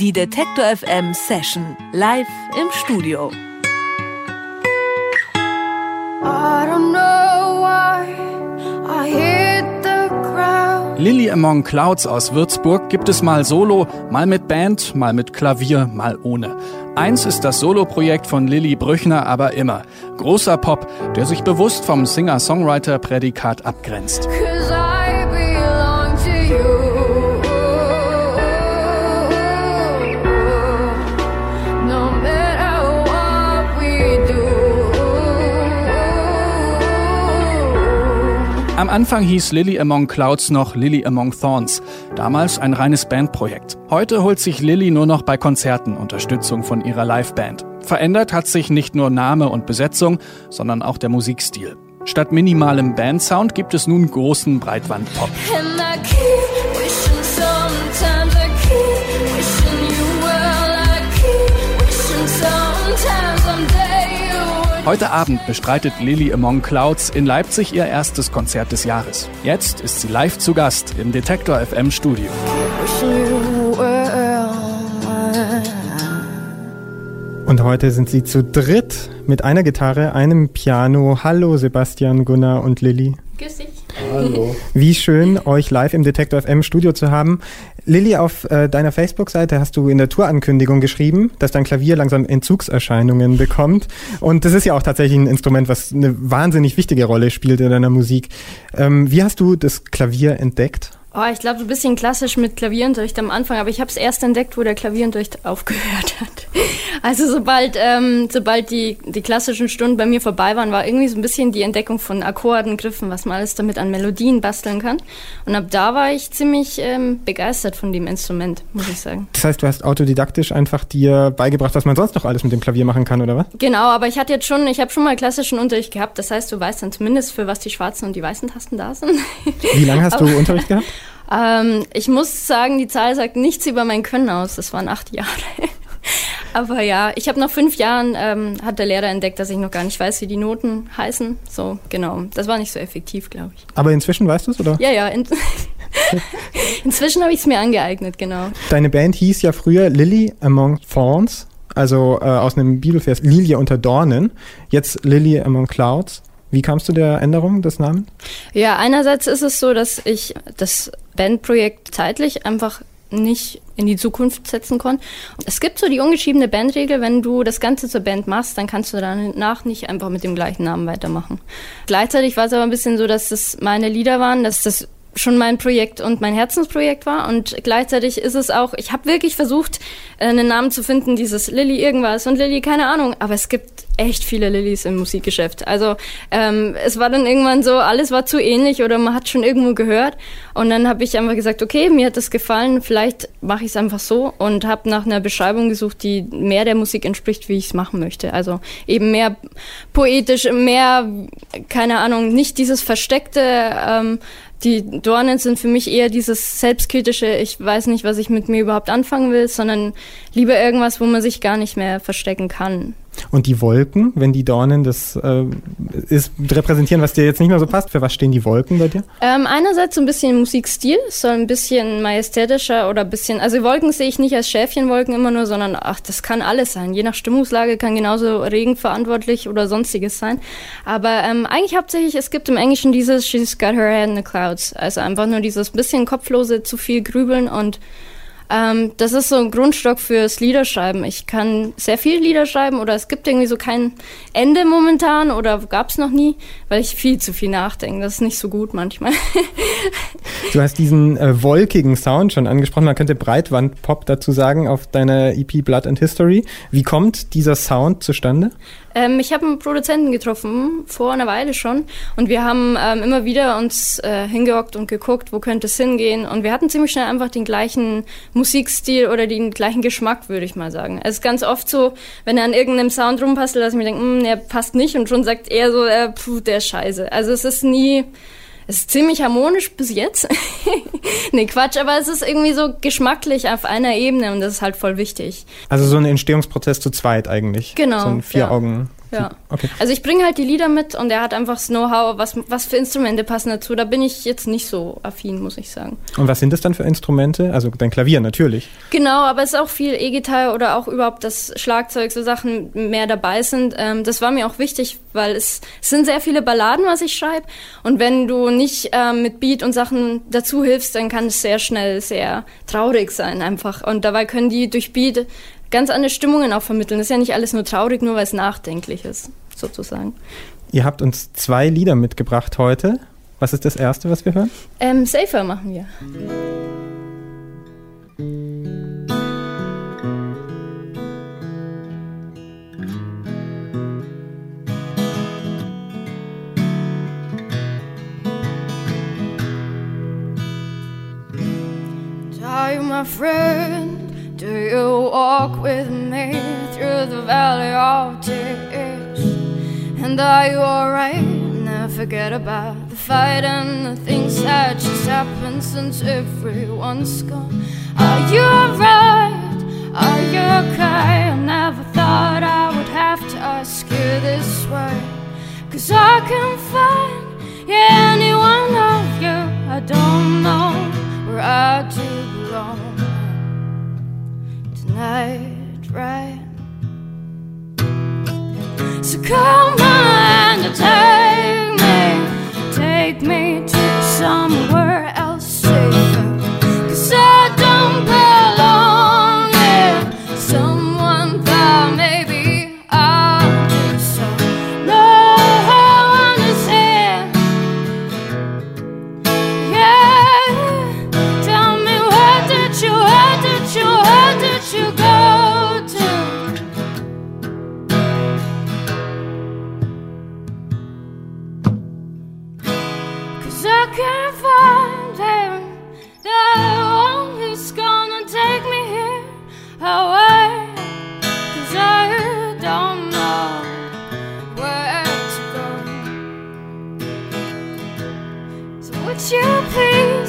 Die Detektor FM Session live im Studio. Lily Among Clouds aus Würzburg gibt es mal solo, mal mit Band, mal mit Klavier, mal ohne. Eins ist das Soloprojekt von Lilly Brüchner aber immer. Großer Pop, der sich bewusst vom Singer-Songwriter-Prädikat abgrenzt. Am Anfang hieß Lily Among Clouds noch Lily Among Thorns, damals ein reines Bandprojekt. Heute holt sich Lily nur noch bei Konzerten Unterstützung von ihrer Liveband. Verändert hat sich nicht nur Name und Besetzung, sondern auch der Musikstil. Statt minimalem Bandsound gibt es nun großen Breitwandpop. Heute Abend bestreitet Lily Among Clouds in Leipzig ihr erstes Konzert des Jahres. Jetzt ist sie live zu Gast im Detektor FM Studio. Und heute sind sie zu dritt mit einer Gitarre, einem Piano. Hallo Sebastian, Gunnar und Lilly. Hallo. Wie schön, euch live im Detektor FM Studio zu haben. Lilly, auf äh, deiner Facebook-Seite hast du in der Tourankündigung geschrieben, dass dein Klavier langsam Entzugserscheinungen bekommt. Und das ist ja auch tatsächlich ein Instrument, was eine wahnsinnig wichtige Rolle spielt in deiner Musik. Ähm, wie hast du das Klavier entdeckt? Oh, ich glaube, so ein bisschen klassisch mit Klavierunterricht am Anfang, aber ich habe es erst entdeckt, wo der Klavierunterricht aufgehört hat. Also sobald, ähm, sobald die, die klassischen Stunden bei mir vorbei waren, war irgendwie so ein bisschen die Entdeckung von Akkorden, Griffen, was man alles damit an Melodien basteln kann. Und ab da war ich ziemlich ähm, begeistert von dem Instrument, muss ich sagen. Das heißt, du hast autodidaktisch einfach dir beigebracht, was man sonst noch alles mit dem Klavier machen kann, oder was? Genau, aber ich hatte jetzt schon, ich habe schon mal klassischen Unterricht gehabt. Das heißt, du weißt dann zumindest, für was die schwarzen und die weißen Tasten da sind. Wie lange hast du Unterricht gehabt? Ähm, ich muss sagen, die Zahl sagt nichts über mein Können aus. Das waren acht Jahre. Aber ja, ich habe nach fünf Jahren, ähm, hat der Lehrer entdeckt, dass ich noch gar nicht weiß, wie die Noten heißen. So, genau. Das war nicht so effektiv, glaube ich. Aber inzwischen weißt du es, oder? Ja, ja. In inzwischen habe ich es mir angeeignet, genau. Deine Band hieß ja früher Lily Among Thorns, also äh, aus einem Bibelvers Lilie unter Dornen. Jetzt Lily Among Clouds. Wie kamst du der Änderung des Namens? Ja, einerseits ist es so, dass ich das Bandprojekt zeitlich einfach nicht in die Zukunft setzen konnte. Es gibt so die ungeschriebene Bandregel, wenn du das Ganze zur Band machst, dann kannst du danach nicht einfach mit dem gleichen Namen weitermachen. Gleichzeitig war es aber ein bisschen so, dass das meine Lieder waren, dass das schon mein Projekt und mein Herzensprojekt war. Und gleichzeitig ist es auch, ich habe wirklich versucht, äh, einen Namen zu finden, dieses Lilly irgendwas und Lilly, keine Ahnung. Aber es gibt echt viele Lillys im Musikgeschäft. Also ähm, es war dann irgendwann so, alles war zu ähnlich oder man hat schon irgendwo gehört. Und dann habe ich einfach gesagt, okay, mir hat das gefallen, vielleicht mache ich es einfach so und habe nach einer Beschreibung gesucht, die mehr der Musik entspricht, wie ich es machen möchte. Also eben mehr poetisch, mehr, keine Ahnung, nicht dieses versteckte. Ähm, die Dornen sind für mich eher dieses selbstkritische, ich weiß nicht, was ich mit mir überhaupt anfangen will, sondern lieber irgendwas, wo man sich gar nicht mehr verstecken kann. Und die Wolken, wenn die Dornen das äh, ist, repräsentieren, was dir jetzt nicht mehr so passt, für was stehen die Wolken bei dir? Ähm, einerseits so ein bisschen Musikstil, soll ein bisschen majestätischer oder ein bisschen, also Wolken sehe ich nicht als Schäfchenwolken immer nur, sondern ach, das kann alles sein. Je nach Stimmungslage kann genauso Regen verantwortlich oder sonstiges sein. Aber ähm, eigentlich hauptsächlich, es gibt im Englischen dieses She's got her head in the clouds. Also einfach nur dieses bisschen kopflose, zu viel grübeln und ähm, das ist so ein Grundstock fürs Liederschreiben. Ich kann sehr viel Lieder schreiben oder es gibt irgendwie so kein Ende momentan oder gab es noch nie, weil ich viel zu viel nachdenke. Das ist nicht so gut manchmal. du hast diesen äh, wolkigen Sound schon angesprochen. Man könnte Breitwandpop dazu sagen auf deiner EP Blood and History. Wie kommt dieser Sound zustande? Ähm, ich habe einen Produzenten getroffen, vor einer Weile schon. Und wir haben ähm, immer wieder uns äh, hingehockt und geguckt, wo könnte es hingehen. Und wir hatten ziemlich schnell einfach den gleichen Musikstil oder den gleichen Geschmack, würde ich mal sagen. Es ist ganz oft so, wenn er an irgendeinem Sound rumpasst, dass ich mir denke, hm, der passt nicht. Und schon sagt er so, äh, puh, der ist scheiße. Also es ist nie es ist ziemlich harmonisch bis jetzt. nee, Quatsch, aber es ist irgendwie so geschmacklich auf einer Ebene und das ist halt voll wichtig. Also so ein Entstehungsprozess zu zweit eigentlich. Genau. So ein Vier-Augen. Ja. Ja. Okay. Also ich bringe halt die Lieder mit und er hat einfach das Know-how, was, was für Instrumente passen dazu. Da bin ich jetzt nicht so affin, muss ich sagen. Und was sind das dann für Instrumente? Also dein Klavier natürlich. Genau, aber es ist auch viel E-Gitarre oder auch überhaupt das Schlagzeug, so Sachen mehr dabei sind. Ähm, das war mir auch wichtig, weil es, es sind sehr viele Balladen, was ich schreibe. Und wenn du nicht ähm, mit Beat und Sachen dazu hilfst, dann kann es sehr schnell sehr traurig sein einfach. Und dabei können die durch Beat ganz andere Stimmungen auch vermitteln. Das ist ja nicht alles nur traurig, nur weil es nachdenklich ist, sozusagen. Ihr habt uns zwei Lieder mitgebracht heute. Was ist das erste, was wir hören? Ähm, Safer machen wir. Are you my friend? Do you walk with me through the valley of tears? And are you alright? Never forget about the fight and the things that just happened since everyone's gone. Are you alright? Are you okay? I never thought I would have to ask you this way. Cause I can't find any one of you. I don't know where I do belong night, right? So come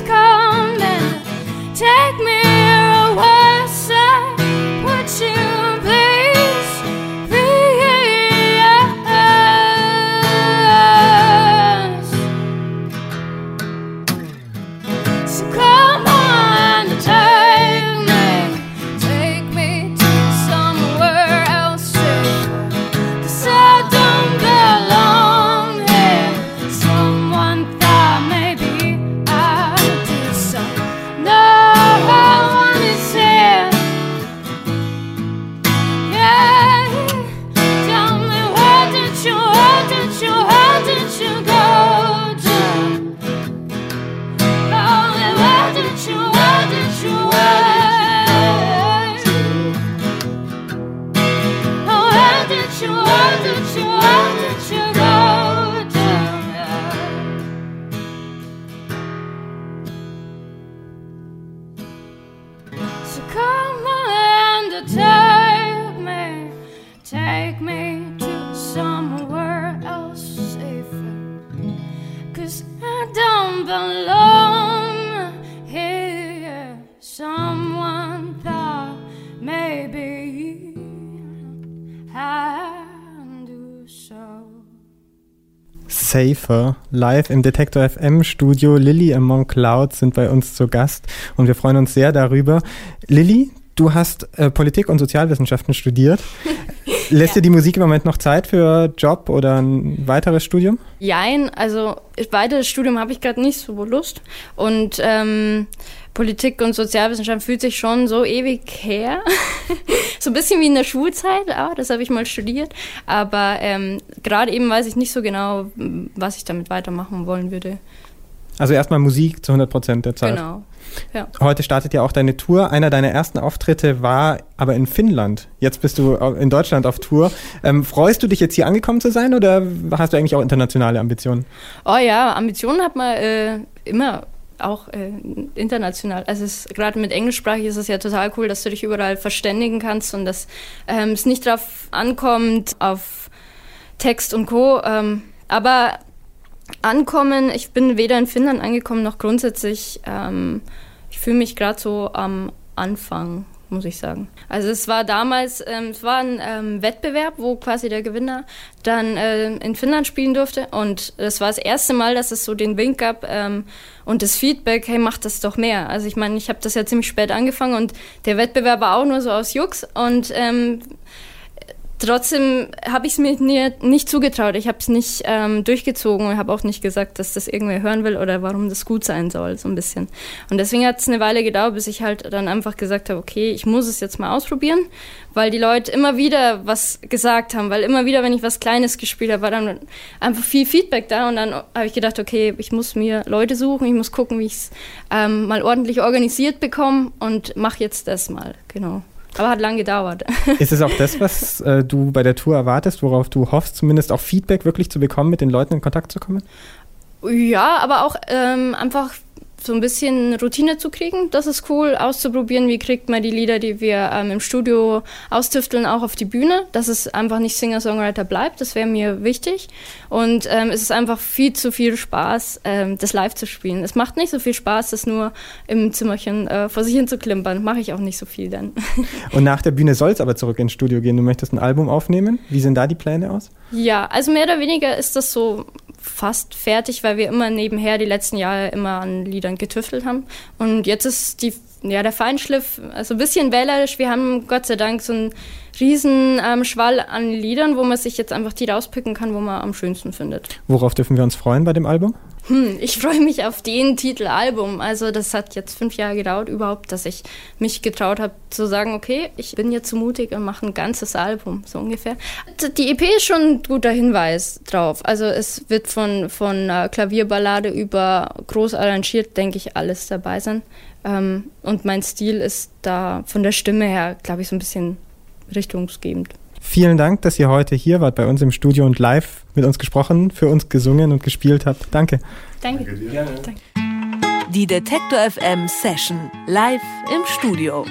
sky. Safer. Safer live im Detektor FM Studio. Lilly Among Clouds sind bei uns zu Gast und wir freuen uns sehr darüber. Lilly, du hast äh, Politik und Sozialwissenschaften studiert. Lässt Ja. dir die Musik im Moment noch Zeit für Job oder ein weiteres Studium? Jein, also weiteres Studium habe ich gerade nicht so Lust. Und ähm, Politik und Sozialwissenschaft fühlt sich schon so ewig her. so ein bisschen wie in der Schulzeit, ja, das habe ich mal studiert. Aber ähm, gerade eben weiß ich nicht so genau, was ich damit weitermachen wollen würde. Also erstmal Musik zu 100 Prozent der Zeit. Genau. Ja. Heute startet ja auch deine Tour. Einer deiner ersten Auftritte war aber in Finnland. Jetzt bist du in Deutschland auf Tour. Ähm, freust du dich jetzt hier angekommen zu sein oder hast du eigentlich auch internationale Ambitionen? Oh ja, Ambitionen hat man äh, immer auch äh, international. Also gerade mit englischsprachig ist es ja total cool, dass du dich überall verständigen kannst und dass ähm, es nicht darauf ankommt, auf Text und Co. Ähm, aber ankommen, ich bin weder in Finnland angekommen noch grundsätzlich. Ähm, ich fühle mich gerade so am Anfang muss ich sagen. Also es war damals, ähm, es war ein ähm, Wettbewerb, wo quasi der Gewinner dann äh, in Finnland spielen durfte und das war das erste Mal, dass es so den Wink gab ähm, und das Feedback, hey, mach das doch mehr. Also ich meine, ich habe das ja ziemlich spät angefangen und der Wettbewerb war auch nur so aus Jux und ähm, Trotzdem habe ich es mir nicht zugetraut. Ich habe es nicht ähm, durchgezogen und habe auch nicht gesagt, dass das irgendwer hören will oder warum das gut sein soll, so ein bisschen. Und deswegen hat es eine Weile gedauert, bis ich halt dann einfach gesagt habe, okay, ich muss es jetzt mal ausprobieren, weil die Leute immer wieder was gesagt haben, weil immer wieder, wenn ich was Kleines gespielt habe, war dann einfach viel Feedback da und dann habe ich gedacht, okay, ich muss mir Leute suchen, ich muss gucken, wie ich es ähm, mal ordentlich organisiert bekomme und mache jetzt das mal, genau. Aber hat lange gedauert. Ist es auch das, was äh, du bei der Tour erwartest, worauf du hoffst, zumindest auch Feedback wirklich zu bekommen, mit den Leuten in Kontakt zu kommen? Ja, aber auch ähm, einfach so ein bisschen Routine zu kriegen. Das ist cool, auszuprobieren, wie kriegt man die Lieder, die wir ähm, im Studio austüfteln, auch auf die Bühne. Dass es einfach nicht Singer-Songwriter bleibt, das wäre mir wichtig. Und ähm, es ist einfach viel zu viel Spaß, ähm, das live zu spielen. Es macht nicht so viel Spaß, das nur im Zimmerchen äh, vor sich hin zu klimpern. Mache ich auch nicht so viel dann. Und nach der Bühne soll es aber zurück ins Studio gehen. Du möchtest ein Album aufnehmen. Wie sehen da die Pläne aus? Ja, also mehr oder weniger ist das so fast fertig, weil wir immer nebenher die letzten Jahre immer an Liedern getüftelt haben. Und jetzt ist die, ja, der Feinschliff also ein bisschen wählerisch. Wir haben Gott sei Dank so einen riesen ähm, Schwall an Liedern, wo man sich jetzt einfach die rauspicken kann, wo man am schönsten findet. Worauf dürfen wir uns freuen bei dem Album? Hm, ich freue mich auf den Titel Album. Also das hat jetzt fünf Jahre gedauert überhaupt, dass ich mich getraut habe zu sagen, okay, ich bin jetzt so mutig und mache ein ganzes Album, so ungefähr. Die EP ist schon ein guter Hinweis drauf. Also es wird von, von Klavierballade über groß arrangiert, denke ich, alles dabei sein. Ähm, und mein Stil ist da von der Stimme her, glaube ich, so ein bisschen richtungsgebend. Vielen Dank, dass ihr heute hier wart bei uns im Studio und live mit uns gesprochen, für uns gesungen und gespielt habt. Danke. Danke. Danke. Die Detektor FM Session live im Studio.